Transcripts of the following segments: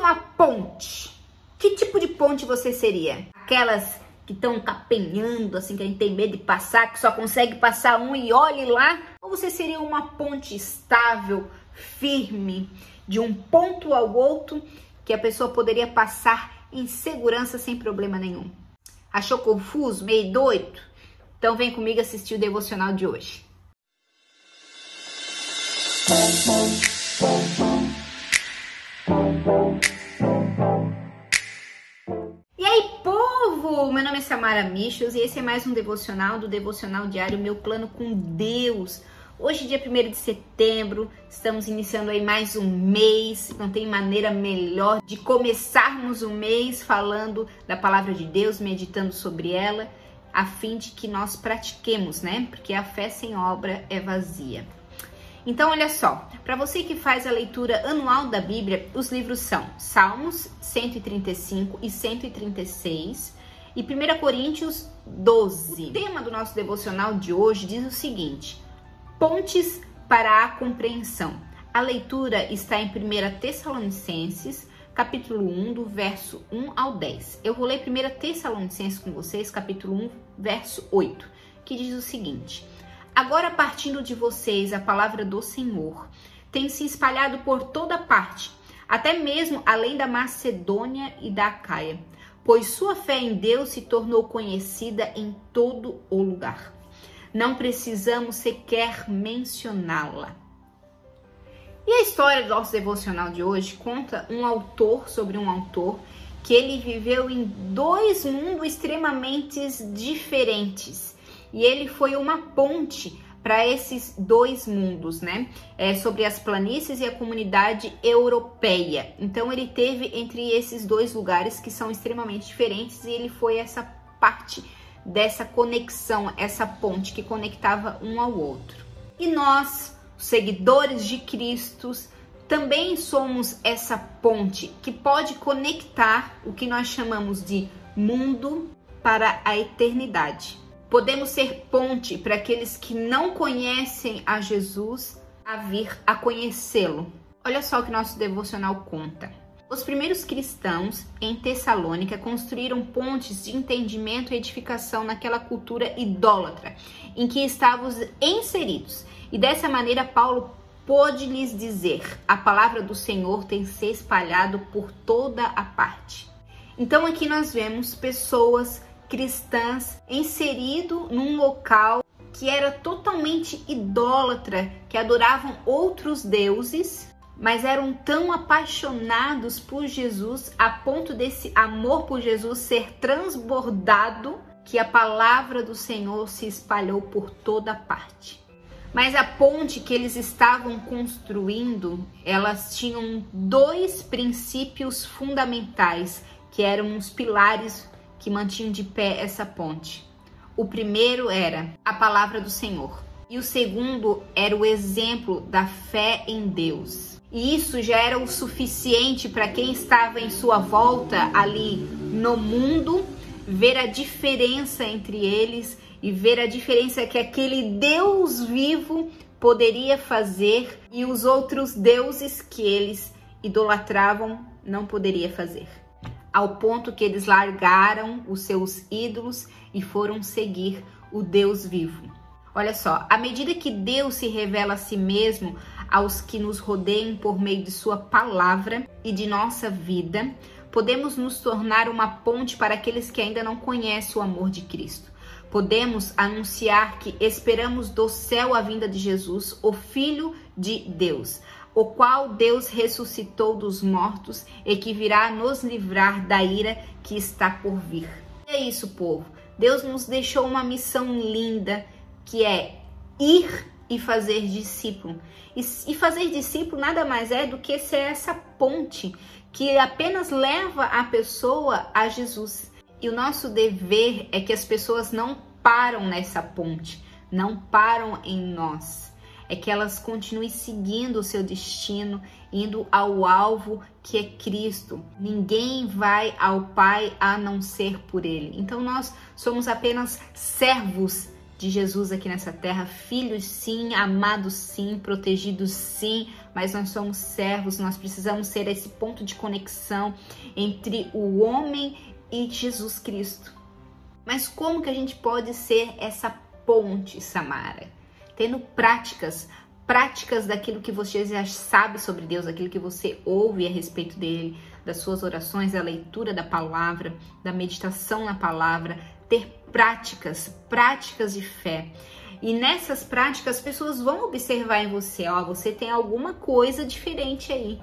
uma ponte, que tipo de ponte você seria? Aquelas que estão capenhando, assim, que a gente tem medo de passar, que só consegue passar um e olhe lá? Ou você seria uma ponte estável, firme, de um ponto ao outro, que a pessoa poderia passar em segurança sem problema nenhum? Achou confuso, meio doido? Então vem comigo assistir o devocional de hoje. Samara Michels e esse é mais um devocional do Devocional Diário Meu Plano com Deus. Hoje, dia 1 de setembro, estamos iniciando aí mais um mês. Não tem maneira melhor de começarmos o mês falando da palavra de Deus, meditando sobre ela, a fim de que nós pratiquemos, né? Porque a fé sem obra é vazia. Então, olha só, para você que faz a leitura anual da Bíblia, os livros são Salmos 135 e 136 e 1 Coríntios 12. O tema do nosso devocional de hoje diz o seguinte: Pontes para a compreensão. A leitura está em 1 Tessalonicenses, capítulo 1, do verso 1 ao 10. Eu vou ler 1 Tessalonicenses com vocês, capítulo 1, verso 8, que diz o seguinte: Agora, partindo de vocês, a palavra do Senhor tem se espalhado por toda parte, até mesmo além da Macedônia e da Acaia, pois sua fé em Deus se tornou conhecida em todo o lugar. Não precisamos sequer mencioná-la. E a história do nosso devocional de hoje conta um autor sobre um autor que ele viveu em dois mundos extremamente diferentes e ele foi uma ponte para esses dois mundos, né? É, sobre as planícies e a comunidade europeia. Então ele teve entre esses dois lugares que são extremamente diferentes e ele foi essa parte dessa conexão, essa ponte que conectava um ao outro. E nós, seguidores de Cristo, também somos essa ponte que pode conectar o que nós chamamos de mundo para a eternidade. Podemos ser ponte para aqueles que não conhecem a Jesus a vir a conhecê-lo. Olha só o que nosso devocional conta. Os primeiros cristãos em Tessalônica construíram pontes de entendimento e edificação naquela cultura idólatra em que estávamos inseridos. E dessa maneira, Paulo pôde lhes dizer: a palavra do Senhor tem se espalhado por toda a parte. Então aqui nós vemos pessoas cristãs inserido num local que era totalmente idólatra, que adoravam outros deuses, mas eram tão apaixonados por Jesus a ponto desse amor por Jesus ser transbordado que a palavra do Senhor se espalhou por toda parte. Mas a ponte que eles estavam construindo, elas tinham dois princípios fundamentais, que eram os pilares que mantinham de pé essa ponte. O primeiro era a palavra do Senhor, e o segundo era o exemplo da fé em Deus. E isso já era o suficiente para quem estava em sua volta ali no mundo ver a diferença entre eles e ver a diferença que aquele Deus vivo poderia fazer e os outros deuses que eles idolatravam não poderia fazer ao ponto que eles largaram os seus ídolos e foram seguir o Deus vivo. Olha só, à medida que Deus se revela a si mesmo aos que nos rodeiam por meio de Sua palavra e de nossa vida, podemos nos tornar uma ponte para aqueles que ainda não conhecem o amor de Cristo. Podemos anunciar que esperamos do céu a vinda de Jesus, o Filho de Deus, o qual Deus ressuscitou dos mortos e que virá nos livrar da ira que está por vir. É isso, povo. Deus nos deixou uma missão linda que é ir e fazer discípulo. E, e fazer discípulo nada mais é do que ser essa ponte que apenas leva a pessoa a Jesus. E o nosso dever é que as pessoas não param nessa ponte, não param em nós é que elas continuem seguindo o seu destino, indo ao alvo que é Cristo. Ninguém vai ao Pai a não ser por Ele. Então nós somos apenas servos de Jesus aqui nessa terra, filhos sim, amados sim, protegidos sim, mas nós somos servos, nós precisamos ser esse ponto de conexão entre o homem e Jesus Cristo. Mas como que a gente pode ser essa ponte, Samara? Tendo práticas, práticas daquilo que você já sabe sobre Deus, aquilo que você ouve a respeito dele, das suas orações, da leitura da palavra, da meditação na palavra, ter práticas, práticas de fé. E nessas práticas as pessoas vão observar em você, ó, você tem alguma coisa diferente aí.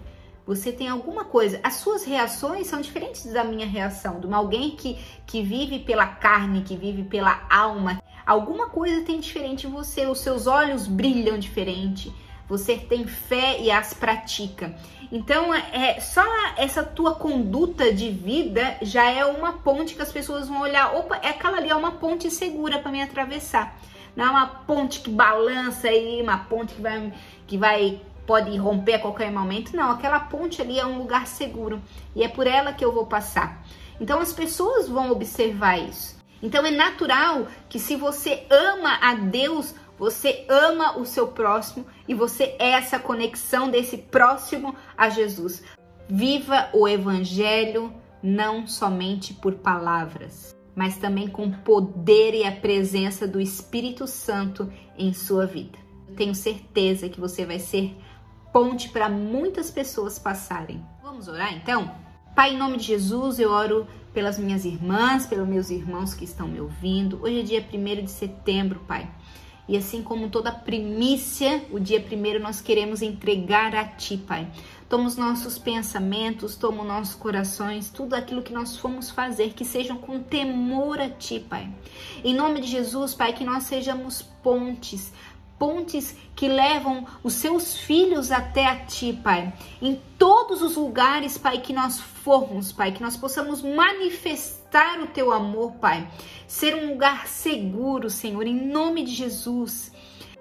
Você tem alguma coisa. As suas reações são diferentes da minha reação, de alguém que, que vive pela carne, que vive pela alma. Alguma coisa tem diferente em você, os seus olhos brilham diferente você tem fé e as pratica. Então, é só essa tua conduta de vida já é uma ponte que as pessoas vão olhar, opa, é aquela ali é uma ponte segura para me atravessar. Não é uma ponte que balança aí, uma ponte que vai que vai pode romper a qualquer momento. Não, aquela ponte ali é um lugar seguro e é por ela que eu vou passar. Então as pessoas vão observar isso. Então é natural que se você ama a Deus, você ama o seu próximo e você é essa conexão desse próximo a Jesus. Viva o evangelho não somente por palavras, mas também com poder e a presença do Espírito Santo em sua vida. Tenho certeza que você vai ser ponte para muitas pessoas passarem. Vamos orar então? Pai, em nome de Jesus, eu oro pelas minhas irmãs, pelos meus irmãos que estão me ouvindo. Hoje é dia 1 de setembro, Pai. E assim como toda primícia, o dia primeiro nós queremos entregar a Ti, Pai. Toma os nossos pensamentos, toma os nossos corações, tudo aquilo que nós fomos fazer, que sejam com temor a Ti, Pai. Em nome de Jesus, Pai, que nós sejamos pontes, pontes que levam os seus filhos até a ti, Pai. Em todos os lugares, Pai, que nós formos, Pai, que nós possamos manifestar o teu amor, Pai. Ser um lugar seguro, Senhor, em nome de Jesus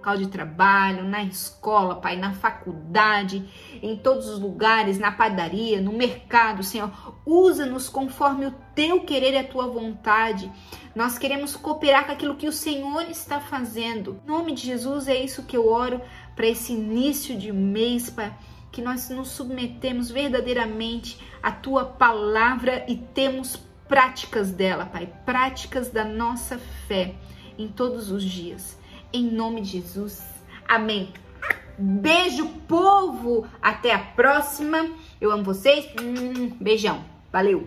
local de trabalho, na escola, Pai, na faculdade, em todos os lugares, na padaria, no mercado, Senhor. Usa-nos conforme o teu querer e a tua vontade. Nós queremos cooperar com aquilo que o Senhor está fazendo. Em nome de Jesus, é isso que eu oro para esse início de mês, Pai que nós nos submetemos verdadeiramente à tua palavra e temos práticas dela, Pai, práticas da nossa fé em todos os dias em nome de Jesus. Amém. Beijo, povo. Até a próxima. Eu amo vocês. Beijão. Valeu.